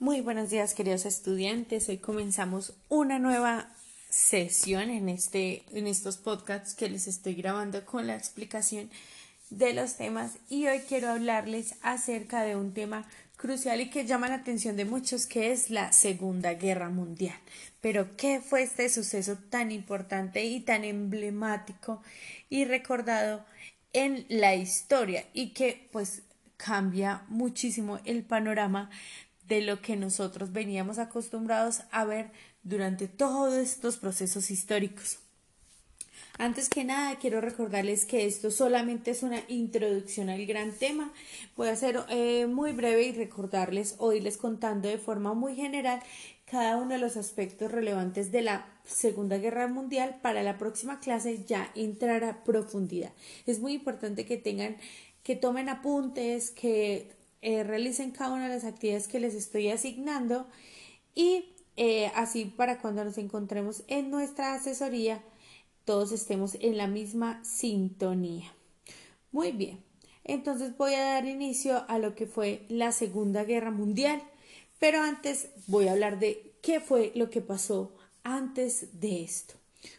Muy buenos días, queridos estudiantes. Hoy comenzamos una nueva sesión en, este, en estos podcasts que les estoy grabando con la explicación de los temas y hoy quiero hablarles acerca de un tema crucial y que llama la atención de muchos que es la Segunda Guerra Mundial. Pero ¿qué fue este suceso tan importante y tan emblemático y recordado en la historia y que pues cambia muchísimo el panorama de lo que nosotros veníamos acostumbrados a ver durante todos estos procesos históricos. Antes que nada, quiero recordarles que esto solamente es una introducción al gran tema. Voy a ser eh, muy breve y recordarles o irles contando de forma muy general cada uno de los aspectos relevantes de la Segunda Guerra Mundial. Para la próxima clase ya entrar a profundidad. Es muy importante que tengan, que tomen apuntes, que eh, realicen cada una de las actividades que les estoy asignando y eh, así para cuando nos encontremos en nuestra asesoría todos estemos en la misma sintonía. Muy bien, entonces voy a dar inicio a lo que fue la Segunda Guerra Mundial, pero antes voy a hablar de qué fue lo que pasó antes de esto.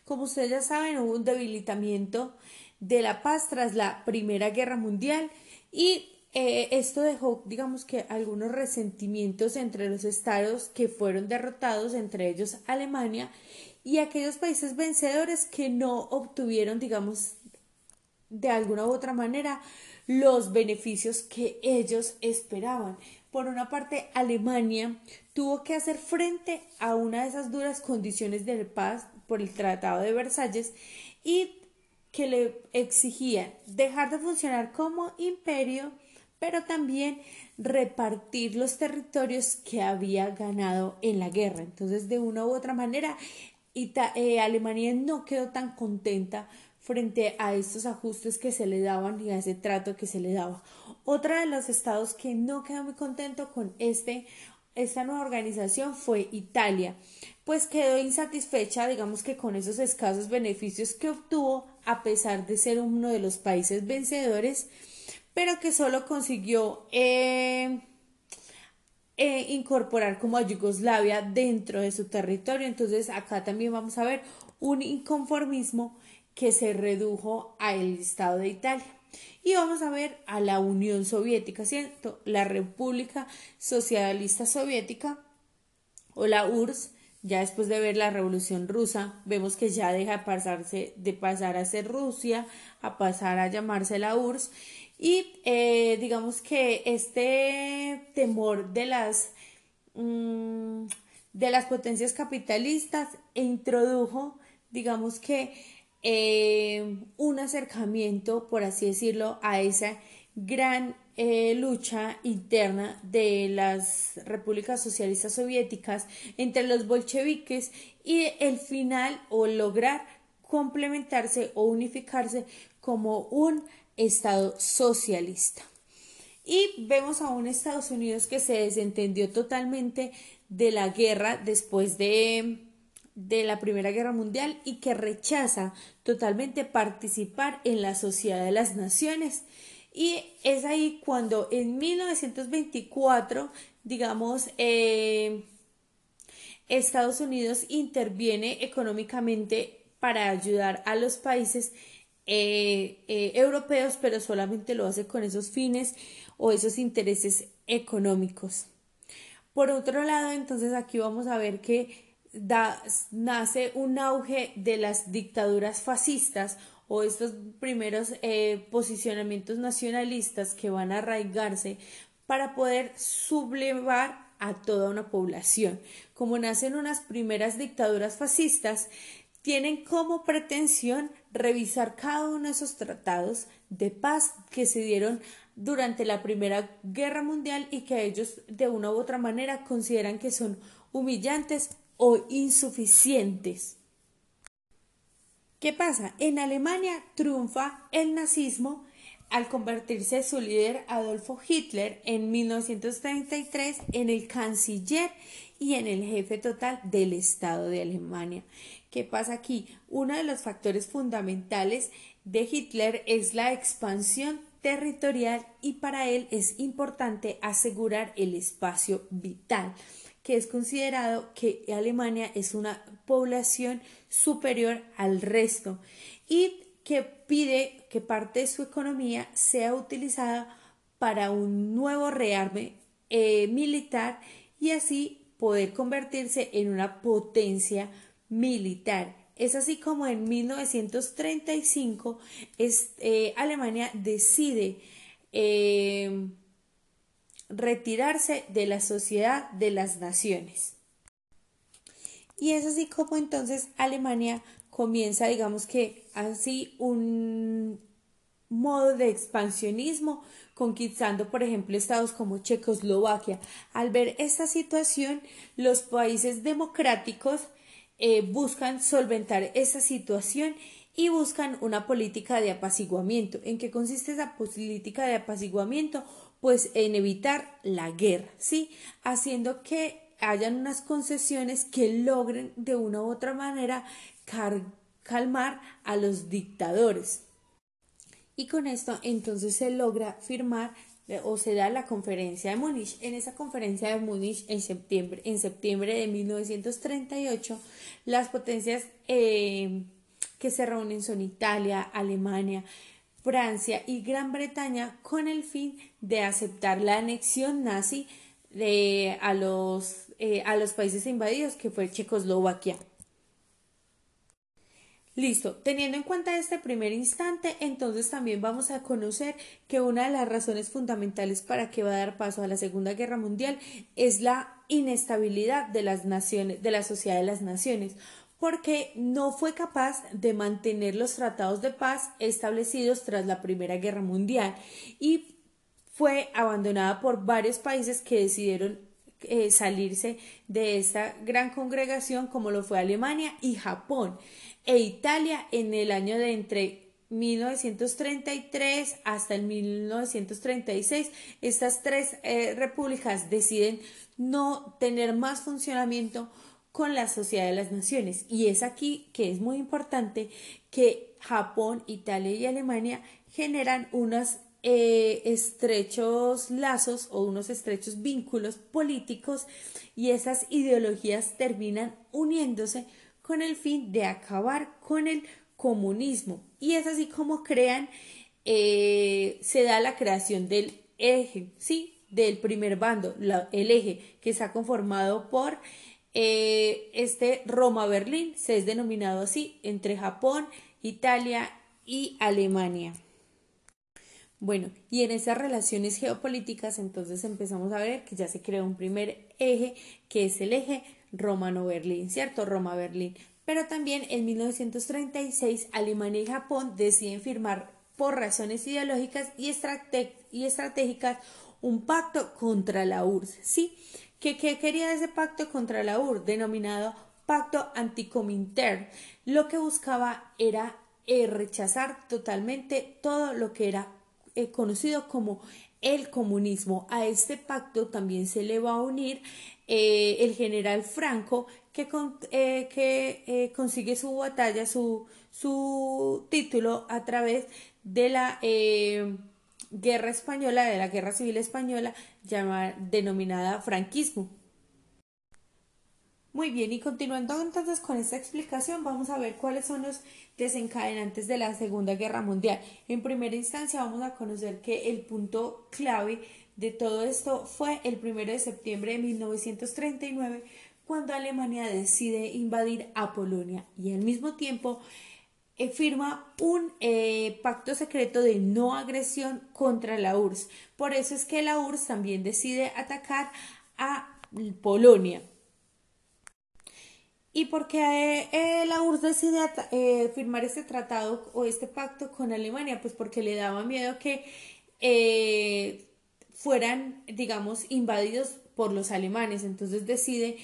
Como ustedes ya saben, hubo un debilitamiento de la paz tras la Primera Guerra Mundial y eh, esto dejó, digamos que, algunos resentimientos entre los estados que fueron derrotados, entre ellos Alemania, y aquellos países vencedores que no obtuvieron, digamos, de alguna u otra manera, los beneficios que ellos esperaban. Por una parte, Alemania tuvo que hacer frente a una de esas duras condiciones de paz por el Tratado de Versalles y que le exigían dejar de funcionar como imperio, pero también repartir los territorios que había ganado en la guerra. Entonces, de una u otra manera, eh, Alemania no quedó tan contenta frente a estos ajustes que se le daban y a ese trato que se le daba. Otra de los estados que no quedó muy contento con este esta nueva organización fue Italia, pues quedó insatisfecha, digamos que con esos escasos beneficios que obtuvo, a pesar de ser uno de los países vencedores, pero que solo consiguió eh, eh, incorporar como a Yugoslavia dentro de su territorio. Entonces acá también vamos a ver un inconformismo que se redujo al Estado de Italia. Y vamos a ver a la Unión Soviética, ¿cierto? La República Socialista Soviética o la URSS, ya después de ver la Revolución Rusa, vemos que ya deja de, pasarse, de pasar a ser Rusia, a pasar a llamarse la URSS y eh, digamos que este temor de las, mm, de las potencias capitalistas introdujo, digamos que, eh, un acercamiento, por así decirlo, a esa gran eh, lucha interna de las repúblicas socialistas soviéticas entre los bolcheviques y el final o lograr complementarse o unificarse como un Estado socialista. Y vemos a un Estados Unidos que se desentendió totalmente de la guerra después de, de la Primera Guerra Mundial y que rechaza totalmente participar en la Sociedad de las Naciones. Y es ahí cuando en 1924, digamos, eh, Estados Unidos interviene económicamente para ayudar a los países eh, eh, europeos, pero solamente lo hace con esos fines o esos intereses económicos. Por otro lado, entonces aquí vamos a ver que da, nace un auge de las dictaduras fascistas o estos primeros eh, posicionamientos nacionalistas que van a arraigarse para poder sublevar a toda una población. Como nacen unas primeras dictaduras fascistas, tienen como pretensión revisar cada uno de esos tratados de paz que se dieron durante la Primera Guerra Mundial y que ellos de una u otra manera consideran que son humillantes o insuficientes. ¿Qué pasa? En Alemania triunfa el nazismo al convertirse su líder Adolfo Hitler en 1933 en el canciller y en el jefe total del Estado de Alemania. ¿Qué pasa aquí? Uno de los factores fundamentales de Hitler es la expansión territorial y para él es importante asegurar el espacio vital, que es considerado que Alemania es una población superior al resto y que pide que parte de su economía sea utilizada para un nuevo rearme eh, militar y así poder convertirse en una potencia militar. Es así como en 1935 eh, Alemania decide eh, retirarse de la Sociedad de las Naciones. Y es así como entonces Alemania comienza, digamos que así, un modo de expansionismo, conquistando, por ejemplo, estados como Checoslovaquia. Al ver esta situación, los países democráticos eh, buscan solventar esa situación y buscan una política de apaciguamiento. ¿En qué consiste esa política de apaciguamiento? Pues en evitar la guerra, ¿sí? Haciendo que hayan unas concesiones que logren de una u otra manera calmar a los dictadores. Y con esto entonces se logra firmar o se da la conferencia de Múnich. En esa conferencia de Múnich en septiembre, en septiembre de 1938, las potencias eh, que se reúnen son Italia, Alemania, Francia y Gran Bretaña con el fin de aceptar la anexión nazi de, a, los, eh, a los países invadidos que fue Checoslovaquia. Listo, teniendo en cuenta este primer instante, entonces también vamos a conocer que una de las razones fundamentales para que va a dar paso a la Segunda Guerra Mundial es la inestabilidad de las naciones, de la sociedad de las naciones, porque no fue capaz de mantener los tratados de paz establecidos tras la Primera Guerra Mundial y fue abandonada por varios países que decidieron eh, salirse de esta gran congregación como lo fue Alemania y Japón e Italia en el año de entre 1933 hasta el 1936. Estas tres eh, repúblicas deciden no tener más funcionamiento con la Sociedad de las Naciones. Y es aquí que es muy importante que Japón, Italia y Alemania generan unos eh, estrechos lazos o unos estrechos vínculos políticos y esas ideologías terminan uniéndose con el fin de acabar con el comunismo. Y es así como crean, eh, se da la creación del eje, ¿sí? Del primer bando, el eje, que está conformado por eh, este Roma-Berlín, se es denominado así, entre Japón, Italia y Alemania. Bueno, y en esas relaciones geopolíticas entonces empezamos a ver que ya se creó un primer eje, que es el eje Romano-Berlín, ¿cierto? Roma-Berlín. Pero también en 1936 Alemania y Japón deciden firmar por razones ideológicas y, y estratégicas un pacto contra la URSS, ¿sí? ¿Qué, ¿Qué quería ese pacto contra la URSS? Denominado Pacto Anticomintern. Lo que buscaba era eh, rechazar totalmente todo lo que era eh, conocido como el comunismo. A este pacto también se le va a unir eh, el general Franco, que, que consigue su batalla, su, título a través de la guerra española, de la guerra civil española, llamada, denominada franquismo. Muy bien, y continuando entonces con esta explicación, vamos a ver cuáles son los desencadenantes de la Segunda Guerra Mundial. En primera instancia, vamos a conocer que el punto clave de todo esto fue el 1 de septiembre de 1939 cuando Alemania decide invadir a Polonia y al mismo tiempo firma un eh, pacto secreto de no agresión contra la URSS. Por eso es que la URSS también decide atacar a Polonia. ¿Y por qué eh, la URSS decide firmar este tratado o este pacto con Alemania? Pues porque le daba miedo que fueran, digamos, invadidos por los alemanes. Entonces decide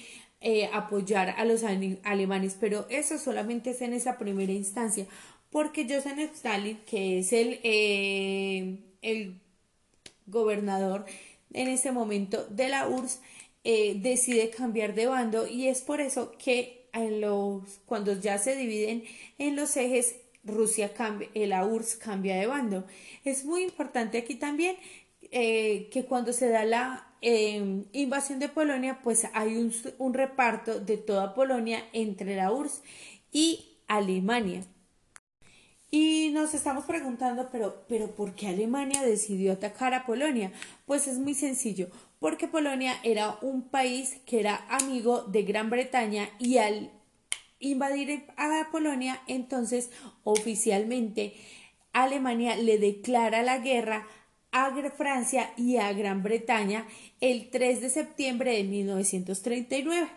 eh, apoyar a los alemanes, pero eso solamente es en esa primera instancia, porque Joseph Stalin, que es el, eh, el gobernador en ese momento de la URSS, eh, decide cambiar de bando y es por eso que en los, cuando ya se dividen en los ejes Rusia cambia, la URSS cambia de bando. Es muy importante aquí también que cuando se da la em, invasión de Polonia, pues hay un, un, reparto de toda Polonia entre la URSS y Alemania. Y nos estamos preguntando, pero, pero ¿por qué Alemania decidió atacar a Polonia? Pues es muy sencillo, porque Polonia era un país que era amigo de Gran Bretaña y al invadir a Polonia, entonces oficialmente Alemania le declara la guerra a Francia y a Gran Bretaña el 3 de septiembre de 1939.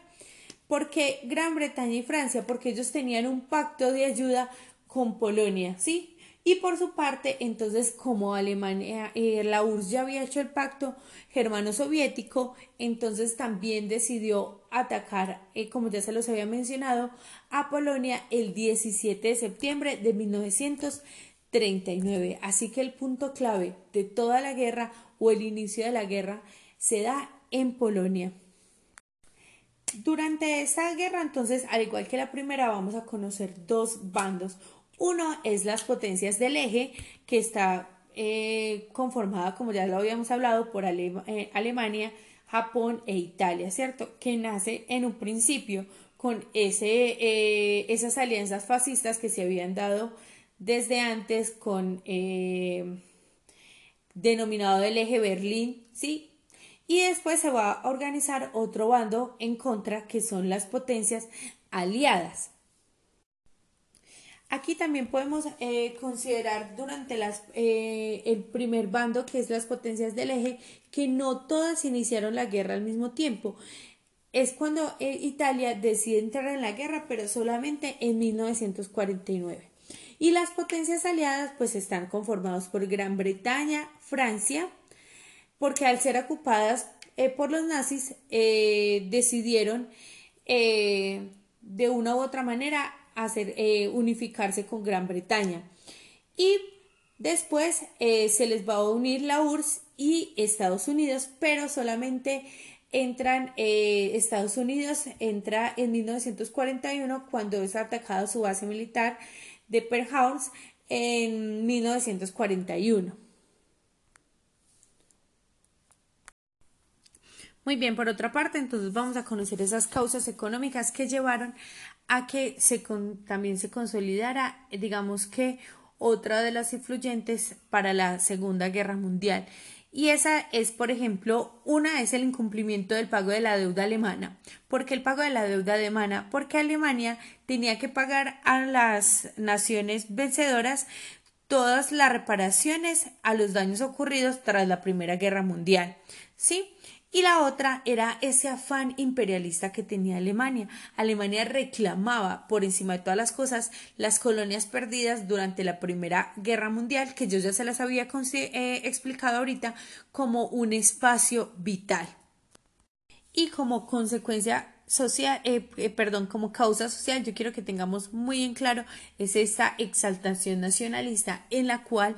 ¿Por qué Gran Bretaña y Francia? Porque ellos tenían un pacto de ayuda con Polonia, ¿sí? Y por su parte, entonces, como Alemania, eh, la URSS ya había hecho el pacto germano-soviético, entonces también decidió atacar, eh, como ya se los había mencionado, a Polonia el 17 de septiembre de 1939. Así que el punto clave de toda la guerra o el inicio de la guerra se da en Polonia. Durante esta guerra, entonces, al igual que la primera, vamos a conocer dos bandos. Uno es las potencias del eje, que está eh, conformada, como ya lo habíamos hablado, por eh, Alemania, Japón e Italia, ¿cierto? Que nace en un principio con ese, eh, esas alianzas fascistas que se habían dado desde antes con denominado el eje Berlín, ¿sí? Y después se va a organizar otro bando en contra, que son las potencias aliadas. Aquí también podemos eh, considerar durante las, eh, el primer bando, que es las potencias del eje, que no todas iniciaron la guerra al mismo tiempo. Es cuando eh, Italia decide entrar en la guerra, pero solamente en 1949. Y las potencias aliadas pues están conformadas por Gran Bretaña, Francia, porque al ser ocupadas por los nazis decidieron de una u otra manera hacer, eh, unificarse con Gran Bretaña. Y después eh, se les va a unir la URSS y Estados Unidos, pero solamente entran eh, Estados Unidos, entra en 1941 cuando es atacado su base militar de Harbor en 1941. Muy bien, por otra parte, entonces vamos a conocer esas causas económicas que llevaron a que se también se consolidara, digamos que otra de las influyentes para la Segunda Guerra Mundial. Y esa es, por ejemplo, una es el incumplimiento del pago de la deuda alemana. ¿Por qué el pago de la deuda alemana? Porque Alemania tenía que pagar a las naciones vencedoras todas las reparaciones a los daños ocurridos tras la Primera Guerra Mundial. ¿Sí? Y la otra era ese afán imperialista que tenía Alemania. Alemania reclamaba por encima de todas las cosas las colonias perdidas durante la Primera Guerra Mundial, que yo ya se las había eh, explicado ahorita, como un espacio vital. Y como consecuencia social, eh, eh, perdón, como causa social, yo quiero que tengamos muy en claro es esta exaltación nacionalista en la cual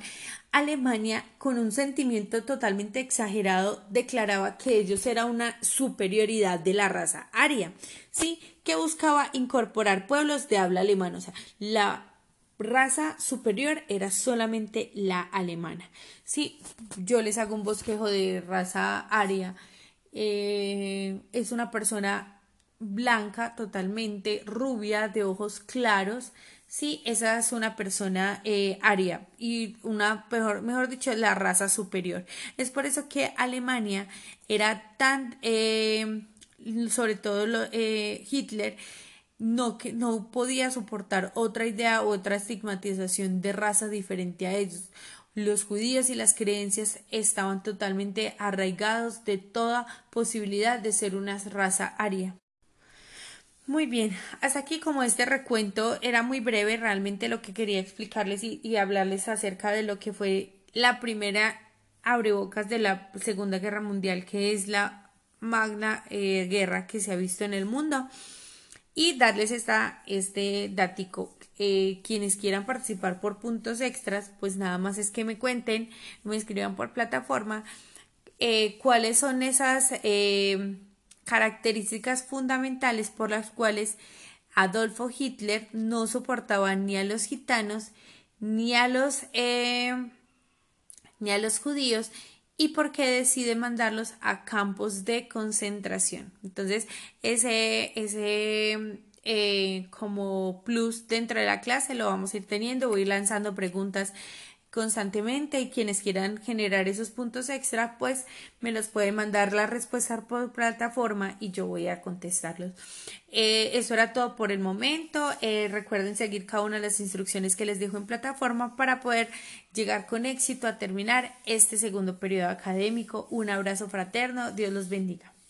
Alemania, con un sentimiento totalmente exagerado, declaraba que ellos era una superioridad de la raza aria, sí, que buscaba incorporar pueblos de habla alemana, o sea, la raza superior era solamente la alemana. Sí, yo les hago un bosquejo de raza aria. Eh, es una persona blanca, totalmente rubia, de ojos claros. Sí, esa es una persona eh, aria y una, mejor, mejor dicho, la raza superior. Es por eso que Alemania era tan, eh, sobre todo eh, Hitler, no, que, no podía soportar otra idea u otra estigmatización de raza diferente a ellos. Los judíos y las creencias estaban totalmente arraigados de toda posibilidad de ser una raza aria. Muy bien, hasta aquí como este recuento era muy breve, realmente lo que quería explicarles y, hablarles acerca de lo que fue la primera abrebocas de la Segunda Guerra Mundial, que es la magna eh, guerra que se ha visto en el mundo, y darles esta, este datico. Eh, quienes quieran participar por puntos extras, pues nada más es que me cuenten, me escriban por plataforma, eh, cuáles son esas características fundamentales por las cuales Adolfo Hitler no soportaba ni a los gitanos ni a los eh, ni a los judíos y por qué decide mandarlos a campos de concentración. Entonces, ese, ese eh, como plus dentro de la clase lo vamos a ir teniendo, voy lanzando preguntas constantemente y quienes quieran generar esos puntos extra, pues me los pueden mandar la respuesta por plataforma y yo voy a contestarlos. Eh, eso era todo por el momento. Eh, recuerden seguir cada una de las instrucciones que les dejo en plataforma para poder llegar con éxito a terminar este segundo periodo académico. Un abrazo fraterno. Dios los bendiga.